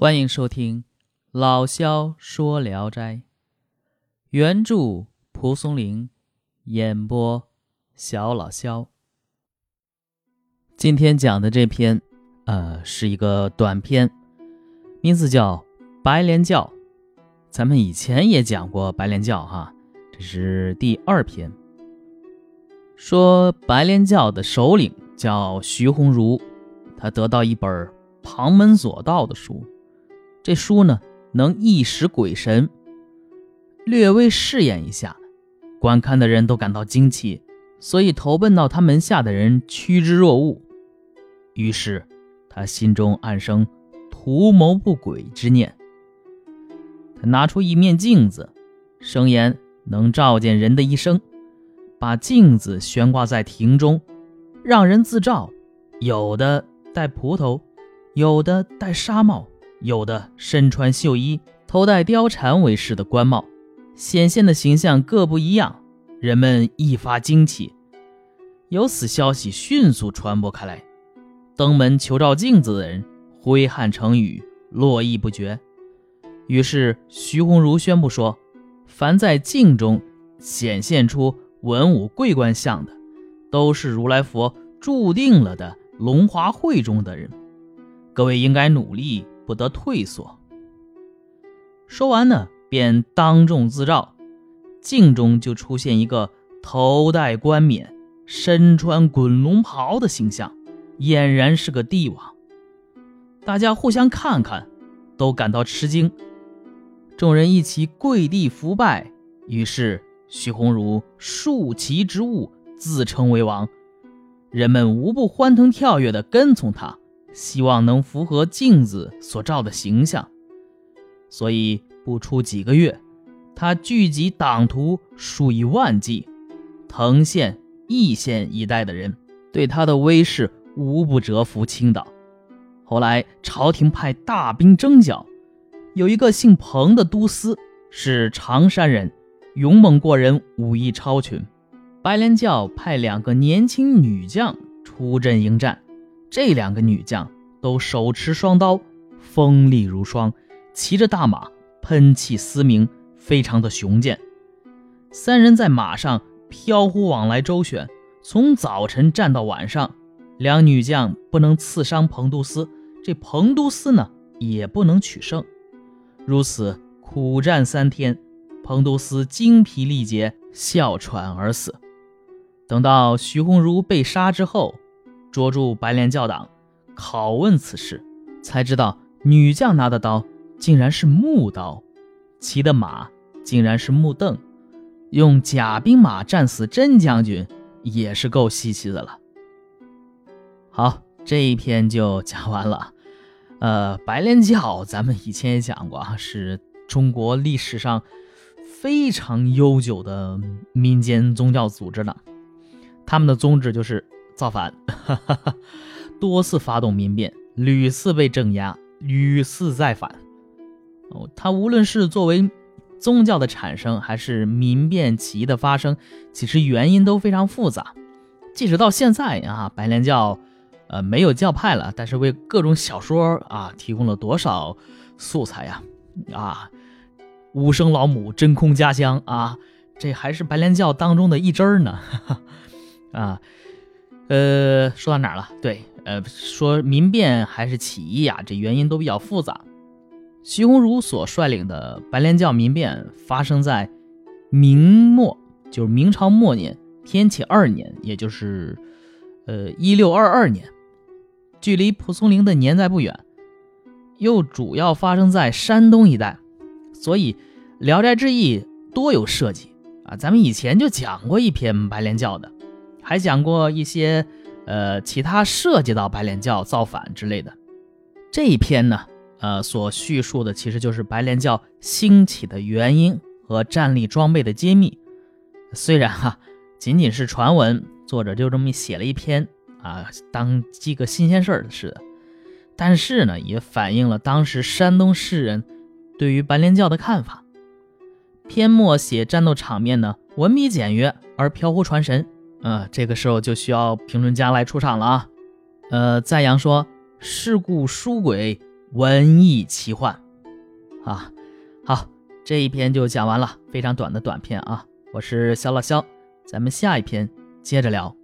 欢迎收听老萧说聊斋，原著蒲松龄，演播小老萧。今天讲的这篇，呃，是一个短篇，名字叫《白莲教》。咱们以前也讲过白莲教，哈，这是第二篇。说白莲教的首领叫徐鸿儒，他得到一本旁门左道的书。这书呢，能一识鬼神，略微试验一下，观看的人都感到惊奇，所以投奔到他门下的人趋之若鹜。于是，他心中暗生图谋不轨之念。他拿出一面镜子，声言能照见人的一生，把镜子悬挂在庭中，让人自照。有的戴葡萄，有的戴纱帽。有的身穿绣衣，头戴貂蝉为饰的官帽，显现的形象各不一样，人们一发惊奇。由此消息迅速传播开来，登门求照镜子的人挥汗成雨，络绎不绝。于是徐鸿儒宣布说：“凡在镜中显现出文武贵官相的，都是如来佛注定了的龙华会中的人，各位应该努力。”不得退缩。说完呢，便当众自照，镜中就出现一个头戴冠冕、身穿滚龙袍的形象，俨然是个帝王。大家互相看看，都感到吃惊。众人一起跪地伏拜，于是徐鸿儒竖旗之物，自称为王。人们无不欢腾跳跃地跟从他。希望能符合镜子所照的形象，所以不出几个月，他聚集党徒数以万计，藤县、义县一带的人对他的威势无不折服倾倒。后来朝廷派大兵征剿，有一个姓彭的都司是常山人，勇猛过人，武艺超群。白莲教派两个年轻女将出阵迎战。这两个女将都手持双刀，锋利如霜，骑着大马，喷气嘶鸣，非常的雄健。三人在马上飘忽往来周旋，从早晨战到晚上。两女将不能刺伤彭都司，这彭都司呢也不能取胜。如此苦战三天，彭都司精疲力竭，哮喘而死。等到徐鸿儒被杀之后。捉住白莲教党，拷问此事，才知道女将拿的刀竟然是木刀，骑的马竟然是木凳，用假兵马战死真将军也是够稀奇的了。好，这一篇就讲完了。呃，白莲教咱们以前也讲过啊，是中国历史上非常悠久的民间宗教组织呢，他们的宗旨就是。造反，哈哈哈多次发动民变，屡次被镇压，屡次再反。哦，他无论是作为宗教的产生，还是民变起义的发生，其实原因都非常复杂。即使到现在啊，白莲教，呃，没有教派了，但是为各种小说啊提供了多少素材呀？啊，无声老母真空家乡啊，这还是白莲教当中的一支儿呢。啊。呃，说到哪儿了？对，呃，说民变还是起义啊？这原因都比较复杂。徐鸿儒所率领的白莲教民变发生在明末，就是明朝末年天启二年，也就是呃一六二二年，距离蒲松龄的年代不远。又主要发生在山东一带，所以《聊斋志异》多有设计啊。咱们以前就讲过一篇白莲教的。还讲过一些，呃，其他涉及到白莲教造反之类的。这一篇呢，呃，所叙述的其实就是白莲教兴起的原因和战力装备的揭秘。虽然哈，仅仅是传闻，作者就这么写了一篇啊，当记个新鲜事儿似的。但是呢，也反映了当时山东士人对于白莲教的看法。篇末写战斗场面呢，文笔简约而飘忽传神。呃，这个时候就需要评论家来出场了啊。呃，赞扬说：“世故书鬼文艺奇幻。啊，好，这一篇就讲完了，非常短的短篇啊。我是肖老肖，咱们下一篇接着聊。